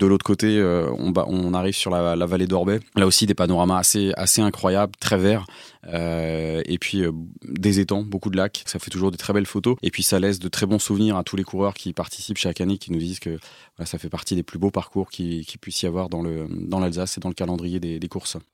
De l'autre côté, euh, on, arrive sur la, vallée d'Orbay. Là aussi, des panoramas assez, incroyables, très verts. Euh, et puis euh, des étangs, beaucoup de lacs. Ça fait toujours de très belles photos. Et puis ça laisse de très bons souvenirs à tous les coureurs qui participent chaque année, qui nous disent que ça fait partie des plus beaux parcours qui, qui puisse y avoir dans l'Alsace et dans le calendrier des courses.